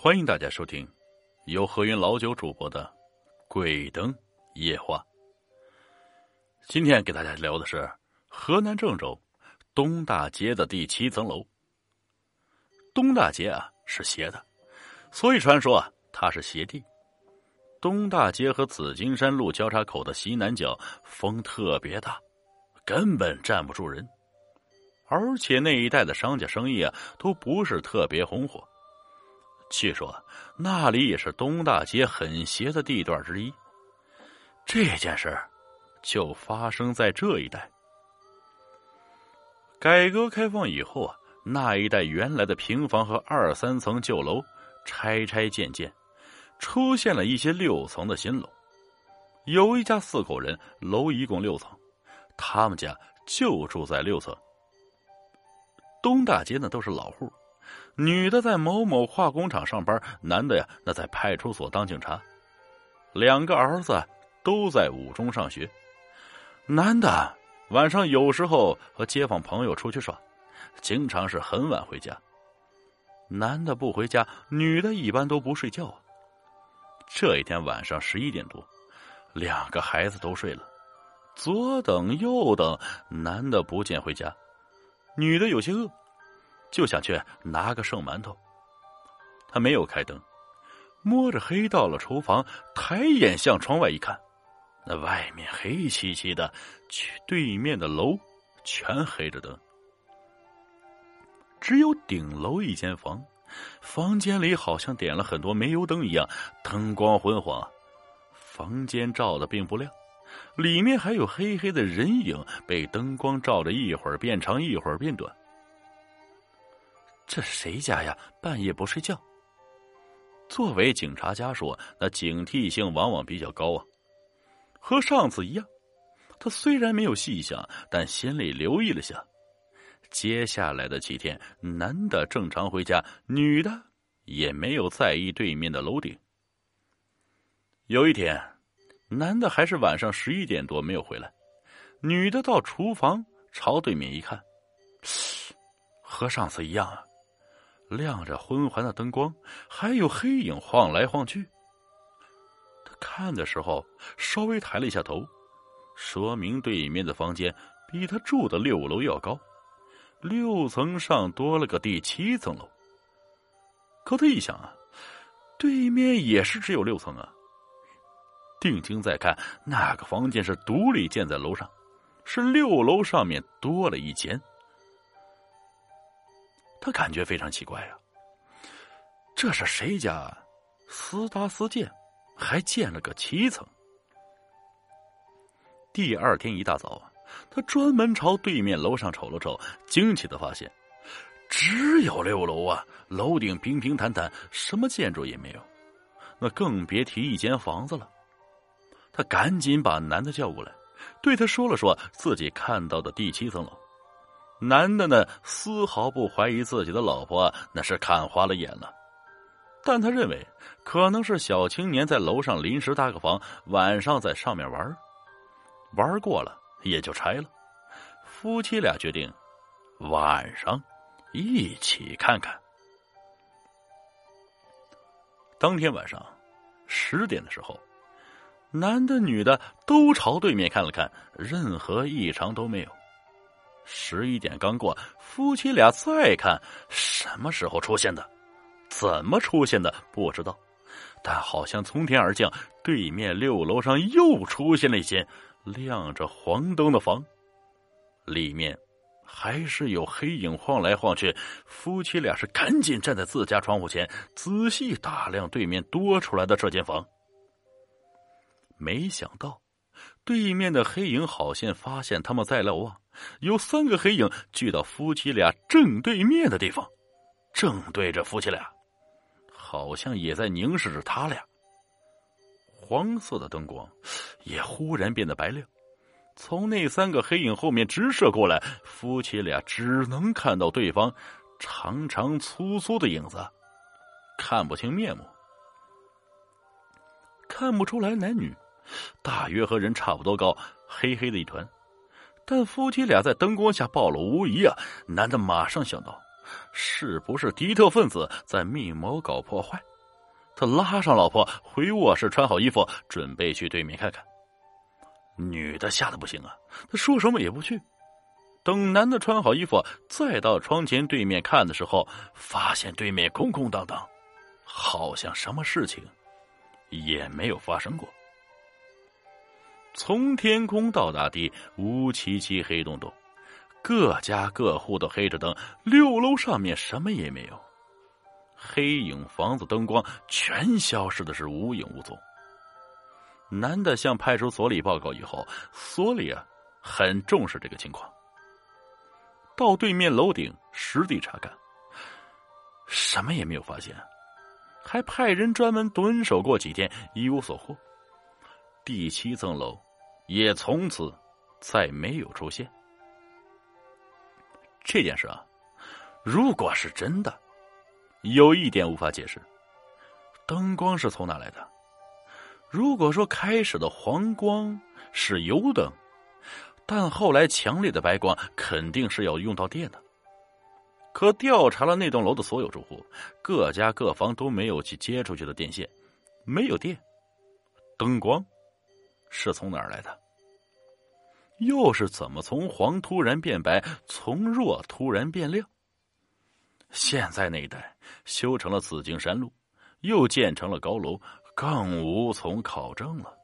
欢迎大家收听由何云老九主播的《鬼灯夜话》。今天给大家聊的是河南郑州东大街的第七层楼。东大街啊是斜的，所以传说啊它是斜地。东大街和紫金山路交叉口的西南角风特别大，根本站不住人，而且那一带的商家生意啊都不是特别红火。据说那里也是东大街很邪的地段之一。这件事就发生在这一带。改革开放以后啊，那一带原来的平房和二三层旧楼拆拆建建，出现了一些六层的新楼。有一家四口人，楼一共六层，他们家就住在六层。东大街呢都是老户。女的在某某化工厂上班，男的呀那在派出所当警察，两个儿子都在五中上学。男的晚上有时候和街坊朋友出去耍，经常是很晚回家。男的不回家，女的一般都不睡觉。这一天晚上十一点多，两个孩子都睡了，左等右等，男的不见回家，女的有些饿。就想去拿个剩馒头。他没有开灯，摸着黑到了厨房，抬眼向窗外一看，那外面黑漆漆的，去对面的楼全黑着灯，只有顶楼一间房，房间里好像点了很多煤油灯一样，灯光昏黄，房间照的并不亮，里面还有黑黑的人影被灯光照着，一会儿变长，一会儿变短。这是谁家呀？半夜不睡觉。作为警察家属，那警惕性往往比较高啊。和上次一样，他虽然没有细想，但心里留意了下。接下来的几天，男的正常回家，女的也没有在意对面的楼顶。有一天，男的还是晚上十一点多没有回来，女的到厨房朝对面一看，和上次一样啊。亮着昏黄的灯光，还有黑影晃来晃去。他看的时候稍微抬了一下头，说明对面的房间比他住的六楼要高，六层上多了个第七层楼。可他一想啊，对面也是只有六层啊。定睛再看，那个房间是独立建在楼上，是六楼上面多了一间。感觉非常奇怪呀，这是谁家？私搭私建，还建了个七层。第二天一大早他专门朝对面楼上瞅了瞅，惊奇的发现，只有六楼啊，楼顶平平坦坦，什么建筑也没有，那更别提一间房子了。他赶紧把男的叫过来，对他说了说自己看到的第七层楼。男的呢，丝毫不怀疑自己的老婆那是看花了眼了，但他认为可能是小青年在楼上临时搭个房，晚上在上面玩，玩过了也就拆了。夫妻俩决定晚上一起看看。当天晚上十点的时候，男的女的都朝对面看了看，任何异常都没有。十一点刚过，夫妻俩再看，什么时候出现的？怎么出现的？不知道。但好像从天而降，对面六楼上又出现了一间亮着黄灯的房，里面还是有黑影晃来晃去。夫妻俩是赶紧站在自家窗户前，仔细打量对面多出来的这间房。没想到，对面的黑影好像发现他们在楼啊。有三个黑影聚到夫妻俩正对面的地方，正对着夫妻俩，好像也在凝视着他俩。黄色的灯光也忽然变得白亮，从那三个黑影后面直射过来，夫妻俩只能看到对方长长粗粗的影子，看不清面目，看不出来男女，大约和人差不多高，黑黑的一团。但夫妻俩在灯光下暴露无遗啊！男的马上想到，是不是敌特分子在密谋搞破坏？他拉上老婆回卧室，穿好衣服，准备去对面看看。女的吓得不行啊，她说什么也不去。等男的穿好衣服，再到窗前对面看的时候，发现对面空空荡荡，好像什么事情也没有发生过。从天空到大地，乌漆漆、黑洞洞，各家各户都黑着灯，六楼上面什么也没有。黑影房子灯光全消失的是无影无踪。男的向派出所里报告以后，所里啊很重视这个情况。到对面楼顶实地查看，什么也没有发现，还派人专门蹲守过几天，一无所获。第七层楼也从此再没有出现。这件事啊，如果是真的。有一点无法解释，灯光是从哪来的？如果说开始的黄光是油灯，但后来强烈的白光肯定是要用到电的。可调查了那栋楼的所有住户，各家各房都没有去接出去的电线，没有电，灯光是从哪儿来的？又是怎么从黄突然变白，从弱突然变亮？现在那一带修成了紫荆山路，又建成了高楼，更无从考证了。